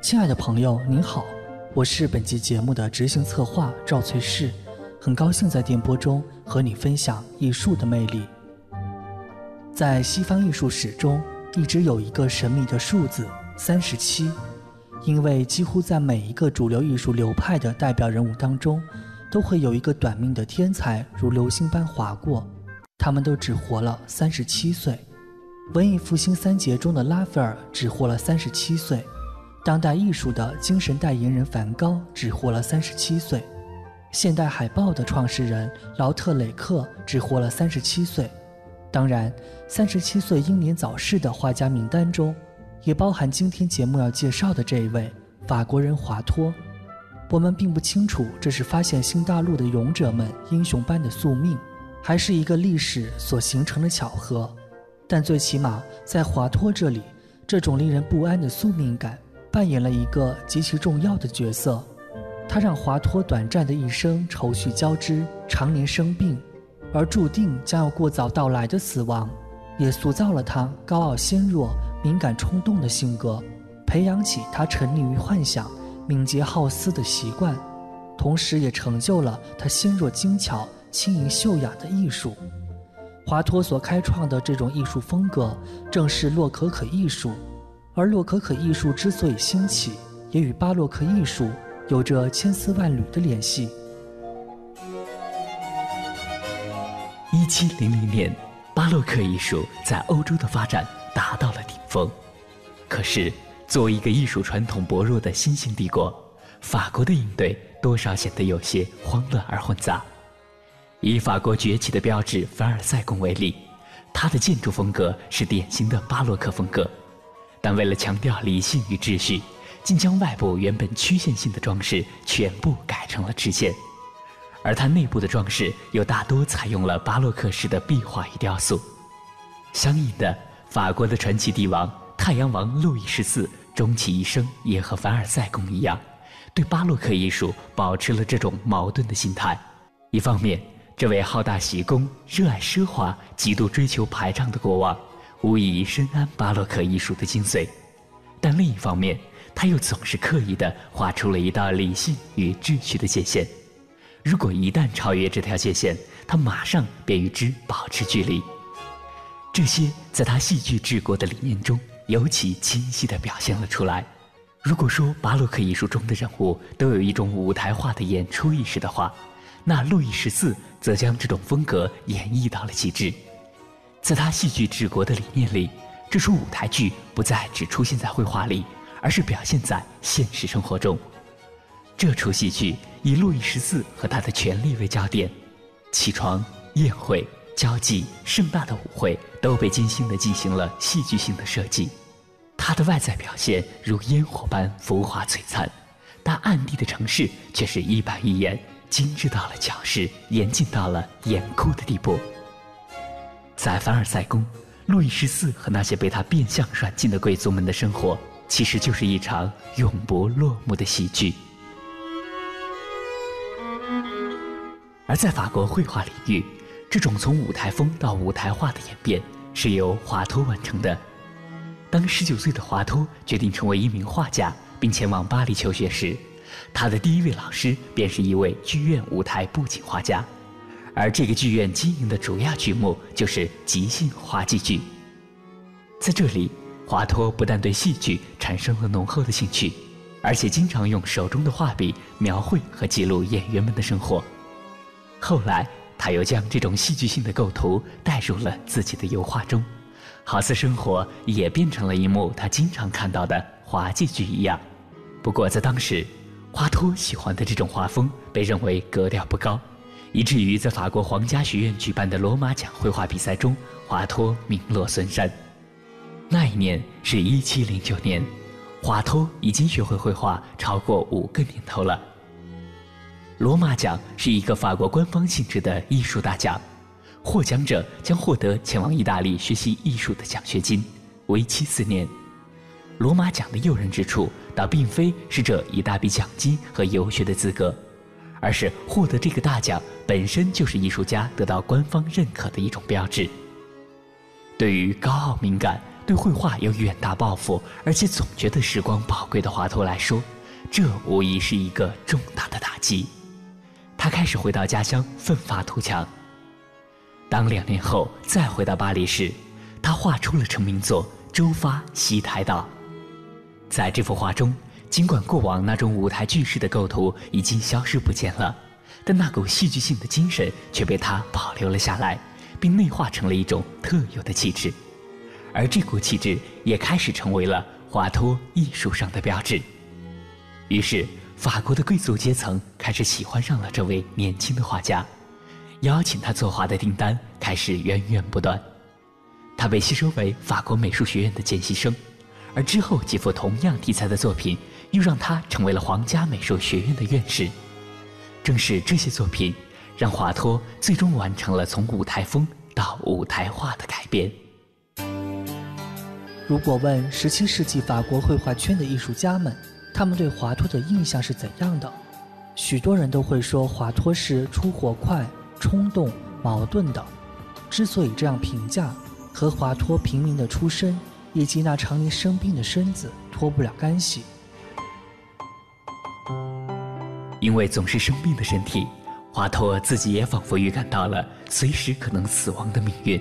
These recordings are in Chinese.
亲爱的朋友，您好，我是本期节目的执行策划赵翠氏，很高兴在电波中和你分享艺术的魅力。在西方艺术史中，一直有一个神秘的数字三十七，因为几乎在每一个主流艺术流派的代表人物当中，都会有一个短命的天才如流星般划过，他们都只活了三十七岁。文艺复兴三杰中的拉斐尔只活了三十七岁，当代艺术的精神代言人梵高只活了三十七岁，现代海报的创始人劳特雷克只活了三十七岁。当然，三十七岁英年早逝的画家名单中，也包含今天节目要介绍的这一位法国人华托。我们并不清楚这是发现新大陆的勇者们英雄般的宿命，还是一个历史所形成的巧合。但最起码，在华托这里，这种令人不安的宿命感扮演了一个极其重要的角色。他让华托短暂的一生愁绪交织，常年生病，而注定将要过早到来的死亡，也塑造了他高傲纤弱、敏感冲动的性格，培养起他沉溺于幻想、敏捷好思的习惯，同时也成就了他纤弱精巧、轻盈秀雅的艺术。华托所开创的这种艺术风格，正是洛可可艺术。而洛可可艺术之所以兴起，也与巴洛克艺术有着千丝万缕的联系。一七零零年，巴洛克艺术在欧洲的发展达到了顶峰。可是，作为一个艺术传统薄弱的新兴帝国，法国的应对多少显得有些慌乱而混杂。以法国崛起的标志凡尔赛宫为例，它的建筑风格是典型的巴洛克风格，但为了强调理性与秩序，竟将外部原本曲线性的装饰全部改成了直线，而它内部的装饰又大多采用了巴洛克式的壁画与雕塑。相应的，法国的传奇帝王太阳王路易十四终其一生也和凡尔赛宫一样，对巴洛克艺术保持了这种矛盾的心态，一方面。这位好大喜功、热爱奢华、极度追求排场的国王，无疑深谙巴洛克艺术的精髓。但另一方面，他又总是刻意地画出了一道理性与秩序的界限。如果一旦超越这条界限，他马上便与之保持距离。这些在他戏剧治国的理念中尤其清晰地表现了出来。如果说巴洛克艺术中的人物都有一种舞台化的演出意识的话，那路易十四则将这种风格演绎到了极致，在他戏剧治国的理念里，这出舞台剧不再只出现在绘画里，而是表现在现实生活中。这出戏剧以路易十四和他的权力为焦点，起床、宴会、交际、盛大的舞会都被精心的进行了戏剧性的设计。他的外在表现如烟火般浮华璀璨，但暗地的城市却是一板一眼。精致到了矫饰，严谨到了严酷的地步。在凡尔赛宫，路易十四和那些被他变相软禁的贵族们的生活，其实就是一场永不落幕的喜剧。而在法国绘画领域，这种从舞台风到舞台化的演变，是由华托完成的。当十九岁的华托决定成为一名画家，并前往巴黎求学时，他的第一位老师便是一位剧院舞台布景画家，而这个剧院经营的主要剧目就是即兴滑稽剧。在这里，华托不但对戏剧产生了浓厚的兴趣，而且经常用手中的画笔描绘和记录演员们的生活。后来，他又将这种戏剧性的构图带入了自己的油画中，好似生活也变成了一幕他经常看到的滑稽剧一样。不过，在当时，华托喜欢的这种画风被认为格调不高，以至于在法国皇家学院举办的罗马奖绘画比赛中，华托名落孙山。那一年是一七零九年，华托已经学会绘画超过五个年头了。罗马奖是一个法国官方性质的艺术大奖，获奖者将获得前往意大利学习艺术的奖学金，为期四年。罗马奖的诱人之处，倒并非是这一大笔奖金和游学的资格，而是获得这个大奖本身就是艺术家得到官方认可的一种标志。对于高傲敏感、对绘画有远大抱负，而且总觉得时光宝贵的华佗来说，这无疑是一个重大的打击。他开始回到家乡奋发图强。当两年后再回到巴黎时，他画出了成名作《周发西台岛》。在这幅画中，尽管过往那种舞台剧式的构图已经消失不见了，但那股戏剧性的精神却被他保留了下来，并内化成了一种特有的气质。而这股气质也开始成为了华托艺术上的标志。于是，法国的贵族阶层开始喜欢上了这位年轻的画家，邀请他作画的订单开始源源不断。他被吸收为法国美术学院的见习生，而之后几幅同样题材的作品又让他成为了皇家美术学院的院士。正是这些作品，让华托最终完成了从舞台风到舞台画的改编。如果问十七世纪法国绘画圈的艺术家们，他们对华托的印象是怎样的？许多人都会说华托是出火快、冲动、矛盾的。之所以这样评价，和华托平民的出身以及那常年生病的身子脱不了干系。因为总是生病的身体，华托自己也仿佛预感到了随时可能死亡的命运。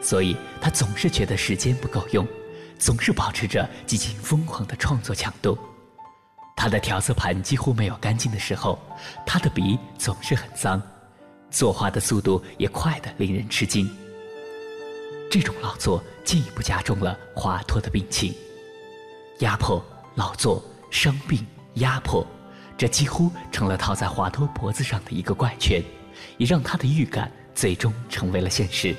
所以他总是觉得时间不够用，总是保持着极其疯狂的创作强度。他的调色盘几乎没有干净的时候，他的笔总是很脏，作画的速度也快得令人吃惊。这种劳作进一步加重了华托的病情，压迫、劳作、伤病、压迫，这几乎成了套在华托脖子上的一个怪圈，也让他的预感最终成为了现实。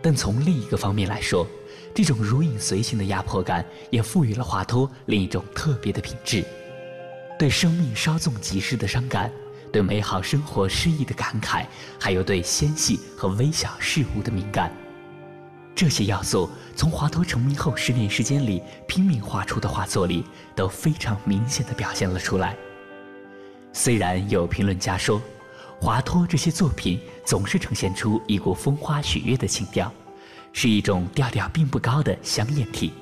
但从另一个方面来说，这种如影随形的压迫感也赋予了华托另一种特别的品质：对生命稍纵即逝的伤感，对美好生活失意的感慨，还有对纤细和微小事物的敏感。这些要素从华托成名后十年时间里拼命画出的画作里都非常明显的表现了出来。虽然有评论家说，华托这些作品总是呈现出一股风花雪月的情调，是一种调调并不高的香艳体。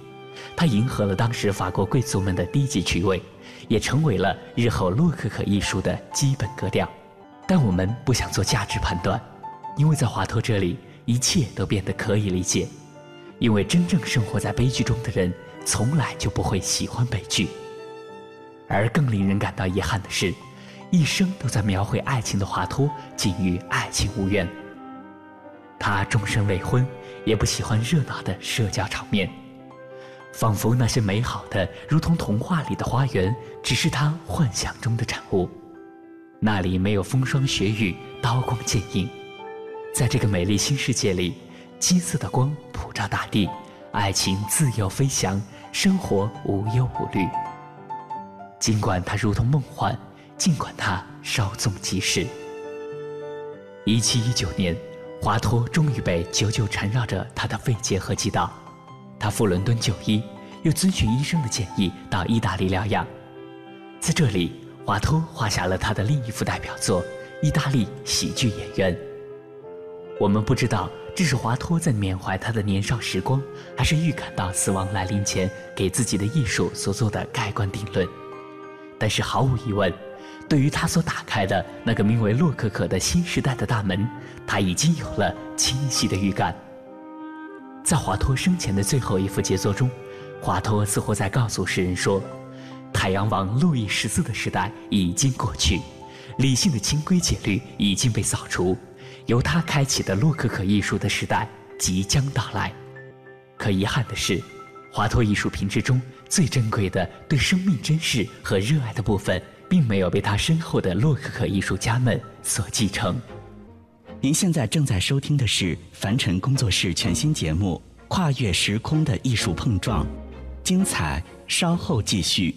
它迎合了当时法国贵族们的低级趣味，也成为了日后洛可可艺术的基本格调。但我们不想做价值判断，因为在华托这里，一切都变得可以理解。因为真正生活在悲剧中的人，从来就不会喜欢悲剧。而更令人感到遗憾的是。一生都在描绘爱情的华托，竟与爱情无缘。他终身未婚，也不喜欢热闹的社交场面，仿佛那些美好的如同童话里的花园，只是他幻想中的产物。那里没有风霜雪雨、刀光剑影，在这个美丽新世界里，金色的光普照大地，爱情自由飞翔，生活无忧无虑。尽管它如同梦幻。尽管他稍纵即逝。一七一九年，华托终于被久久缠绕着他的肺结核击倒，他赴伦敦就医，又遵循医生的建议到意大利疗养。在这里，华托画下了他的另一幅代表作《意大利喜剧演员》。我们不知道这是华托在缅怀他的年少时光，还是预感到死亡来临前给自己的艺术所做的盖棺定论。但是毫无疑问。对于他所打开的那个名为洛可可的新时代的大门，他已经有了清晰的预感。在华托生前的最后一幅杰作中，华托似乎在告诉世人说：“太阳王路易十四的时代已经过去，理性的清规戒律已经被扫除，由他开启的洛可可艺术的时代即将到来。”可遗憾的是，华托艺术品之中最珍贵的对生命珍视和热爱的部分。并没有被他身后的洛可可艺术家们所继承。您现在正在收听的是凡尘工作室全新节目《跨越时空的艺术碰撞》，精彩稍后继续。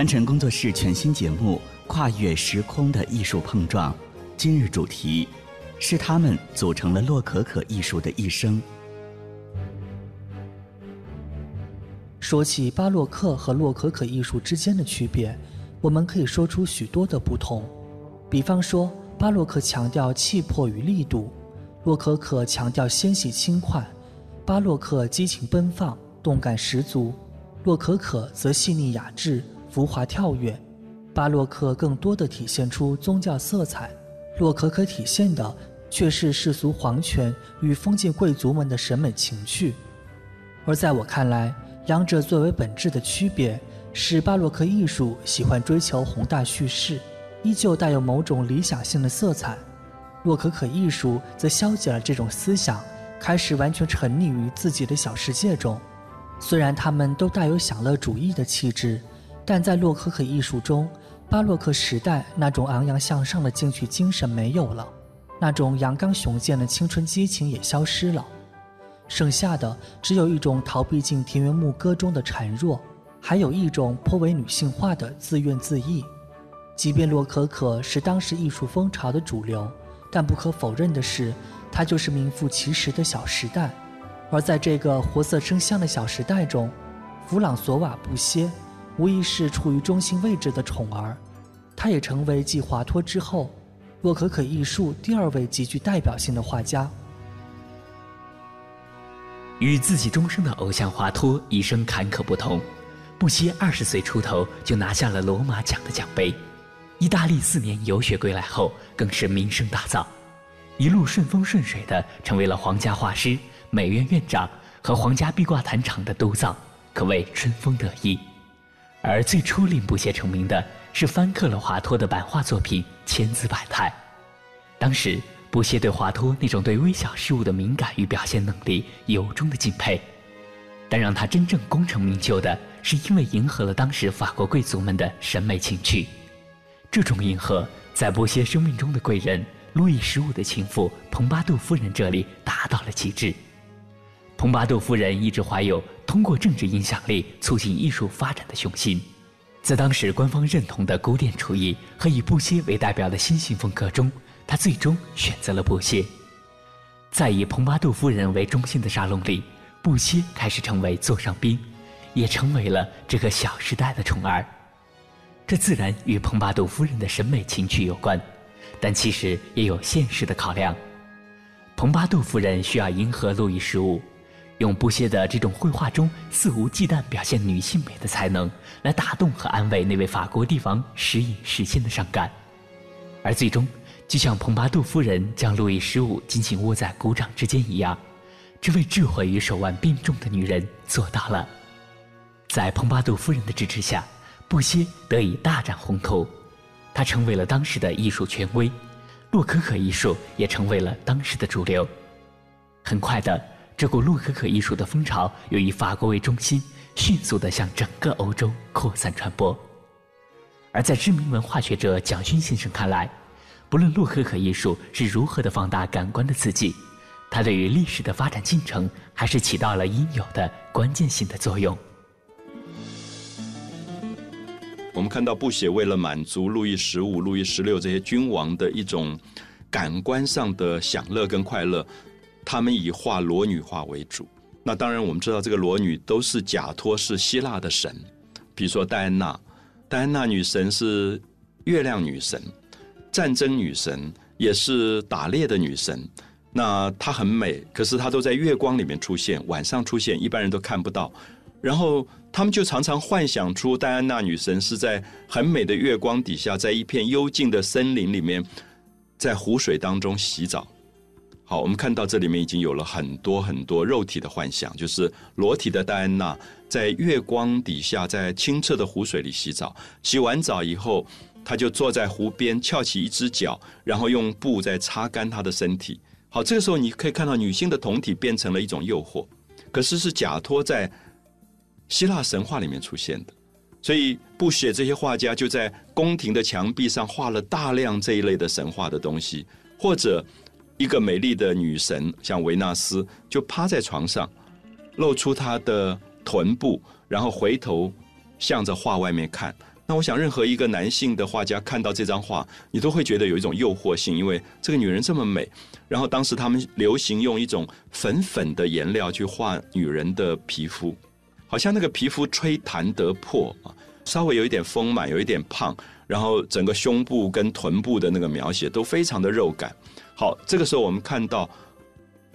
凡尘工作室全新节目《跨越时空的艺术碰撞》，今日主题是他们组成了洛可可艺术的一生。说起巴洛克和洛可可艺术之间的区别，我们可以说出许多的不同。比方说，巴洛克强调气魄与力度，洛可可强调纤细轻快。巴洛克激情奔放，动感十足；洛可可则细腻雅致。浮华跳跃，巴洛克更多的体现出宗教色彩，洛可可体现的却是世俗皇权与封建贵族们的审美情趣。而在我看来，两者最为本质的区别是，巴洛克艺术喜欢追求宏大叙事，依旧带有某种理想性的色彩；洛可可艺术则消解了这种思想，开始完全沉溺于自己的小世界中。虽然他们都带有享乐主义的气质。但在洛可可艺术中，巴洛克时代那种昂扬向上的进取精神没有了，那种阳刚雄健的青春激情也消失了，剩下的只有一种逃避进田园牧歌中的孱弱，还有一种颇为女性化的自怨自艾。即便洛可可是当时艺术风潮的主流，但不可否认的是，它就是名副其实的小时代。而在这个活色生香的小时代中，弗朗索瓦·布歇。无疑是处于中心位置的宠儿，他也成为继华托之后，洛可可艺术第二位极具代表性的画家。与自己终生的偶像华托一生坎坷不同，不惜二十岁出头就拿下了罗马奖的奖杯，意大利四年游学归来后更是名声大噪，一路顺风顺水的成为了皇家画师、美院院长和皇家壁挂坛厂的督造，可谓春风得意。而最初令布歇成名的是翻刻了华托的版画作品《千姿百态》。当时，布歇对华托那种对微小事物的敏感与表现能力由衷的敬佩。但让他真正功成名就的，是因为迎合了当时法国贵族们的审美情趣。这种迎合，在布歇生命中的贵人路易十五的情妇蓬巴杜夫人这里达到了极致。蓬巴杜夫人一直怀有通过政治影响力促进艺术发展的雄心，在当时官方认同的古典主义和以布歇为代表的新型风格中，她最终选择了布歇。在以蓬巴杜夫人为中心的沙龙里，布歇开始成为座上宾，也成为了这个小时代的宠儿。这自然与蓬巴杜夫人的审美情趣有关，但其实也有现实的考量。蓬巴杜夫人需要迎合路易十五。用不屑的这种绘画中肆无忌惮表现女性美的才能，来打动和安慰那位法国帝王时隐时现的伤感，而最终，就像蓬巴杜夫人将路易十五紧紧握在鼓掌之间一样，这位智慧与手腕并重的女人做到了。在蓬巴杜夫人的支持下，布歇得以大展宏图，他成为了当时的艺术权威，洛可可艺术也成为了当时的主流。很快的。这股洛可可艺术的风潮，又以法国为中心，迅速地向整个欧洲扩散传播。而在知名文化学者蒋勋先生看来，不论洛可可艺术是如何的放大感官的刺激，它对于历史的发展进程，还是起到了应有的关键性的作用。我们看到布写为了满足路易十五、路易十六这些君王的一种感官上的享乐跟快乐。他们以画裸女画为主，那当然我们知道这个裸女都是假托是希腊的神，比如说戴安娜，戴安娜女神是月亮女神，战争女神，也是打猎的女神。那她很美，可是她都在月光里面出现，晚上出现，一般人都看不到。然后他们就常常幻想出戴安娜女神是在很美的月光底下，在一片幽静的森林里面，在湖水当中洗澡。好，我们看到这里面已经有了很多很多肉体的幻想，就是裸体的戴安娜在月光底下，在清澈的湖水里洗澡。洗完澡以后，她就坐在湖边，翘起一只脚，然后用布在擦干她的身体。好，这个时候你可以看到女性的酮体变成了一种诱惑，可是是假托在希腊神话里面出现的。所以布写这些画家就在宫廷的墙壁上画了大量这一类的神话的东西，或者。一个美丽的女神，像维纳斯，就趴在床上，露出她的臀部，然后回头向着画外面看。那我想，任何一个男性的画家看到这张画，你都会觉得有一种诱惑性，因为这个女人这么美。然后当时他们流行用一种粉粉的颜料去画女人的皮肤，好像那个皮肤吹弹得破啊，稍微有一点丰满，有一点胖，然后整个胸部跟臀部的那个描写都非常的肉感。好，这个时候我们看到，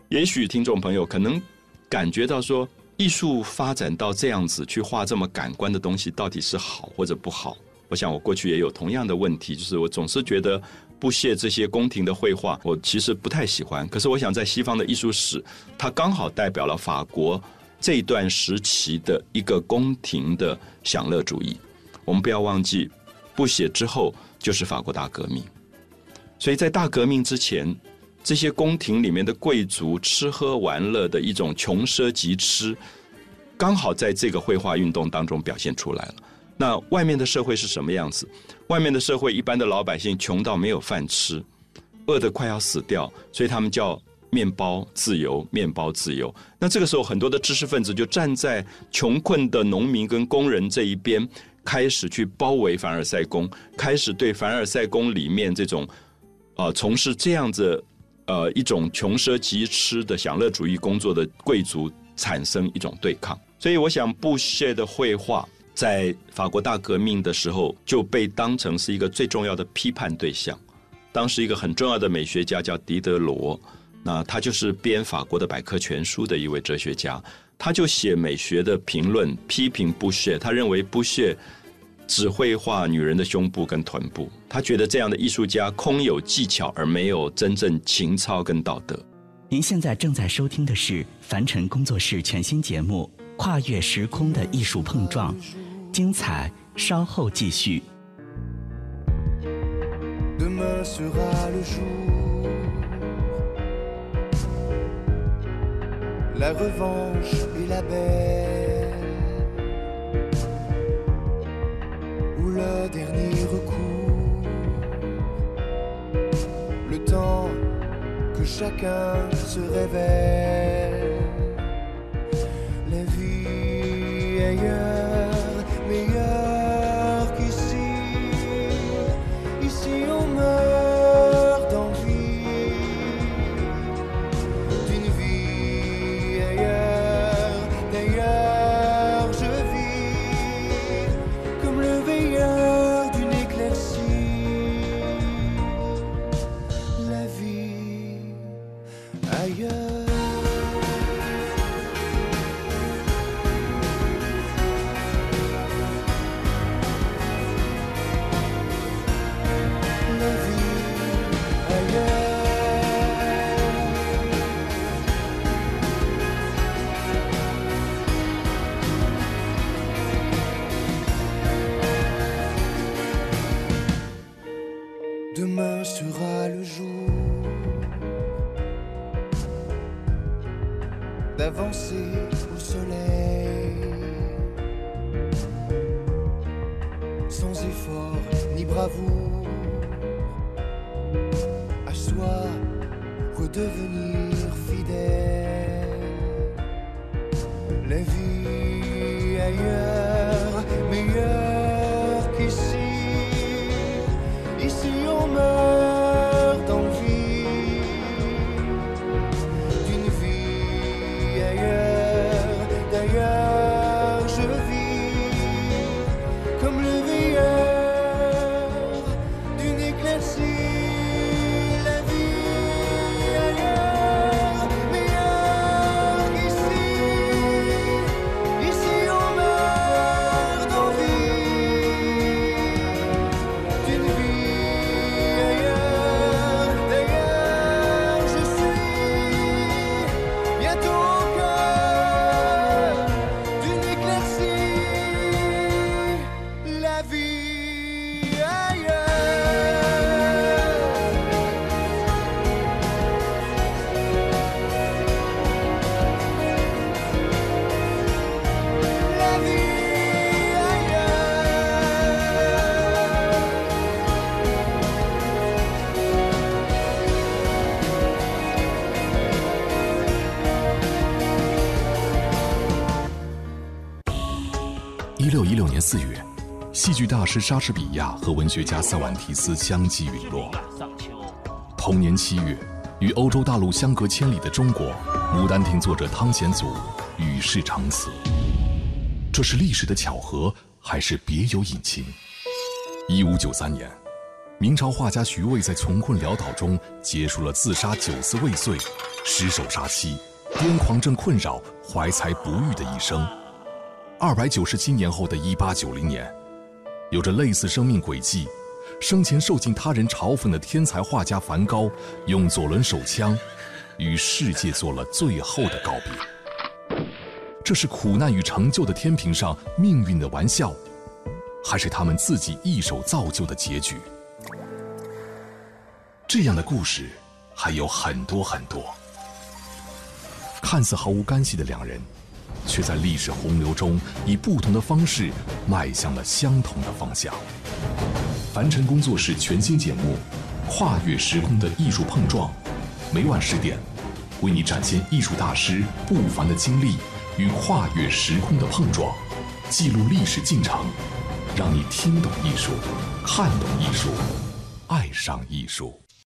也许听众朋友可能感觉到说，艺术发展到这样子，去画这么感官的东西，到底是好或者不好？我想我过去也有同样的问题，就是我总是觉得不屑这些宫廷的绘画，我其实不太喜欢。可是我想在西方的艺术史，它刚好代表了法国这段时期的一个宫廷的享乐主义。我们不要忘记，不写之后就是法国大革命。所以在大革命之前，这些宫廷里面的贵族吃喝玩乐的一种穷奢极侈，刚好在这个绘画运动当中表现出来了。那外面的社会是什么样子？外面的社会，一般的老百姓穷到没有饭吃，饿得快要死掉，所以他们叫面包自由，面包自由。那这个时候，很多的知识分子就站在穷困的农民跟工人这一边，开始去包围凡尔赛宫，开始对凡尔赛宫里面这种。啊，从事这样子，呃，一种穷奢极侈的享乐主义工作的贵族产生一种对抗，所以我想布谢的绘画在法国大革命的时候就被当成是一个最重要的批判对象。当时一个很重要的美学家叫狄德罗，那他就是编法国的百科全书的一位哲学家，他就写美学的评论，批评布谢，他认为布谢。只会画女人的胸部跟臀部，他觉得这样的艺术家空有技巧而没有真正情操跟道德。您现在正在收听的是凡尘工作室全新节目《跨越时空的艺术碰撞》，精彩稍后继续。Le dernier recours. Le temps que chacun se révèle. La vie ailleurs, 戏剧大师莎士比亚和文学家塞万提斯相继陨落。同年七月，与欧洲大陆相隔千里的中国，《牡丹亭》作者汤显祖与世长辞。这是历史的巧合，还是别有隐情？一五九三年，明朝画家徐渭在穷困潦倒中结束了自杀九次未遂、失手杀妻、癫狂症困扰、怀才不遇的一生。二百九十七年后的一八九零年，有着类似生命轨迹，生前受尽他人嘲讽的天才画家梵高，用左轮手枪，与世界做了最后的告别。这是苦难与成就的天平上命运的玩笑，还是他们自己一手造就的结局？这样的故事还有很多很多。看似毫无干系的两人，却在历史洪流中以不同的方式迈向了相同的方向。凡尘工作室全新节目《跨越时空的艺术碰撞》，每晚十点，为你展现艺术大师不凡的经历与跨越时空的碰撞，记录历史进程，让你听懂艺术，看懂艺术，爱上艺术。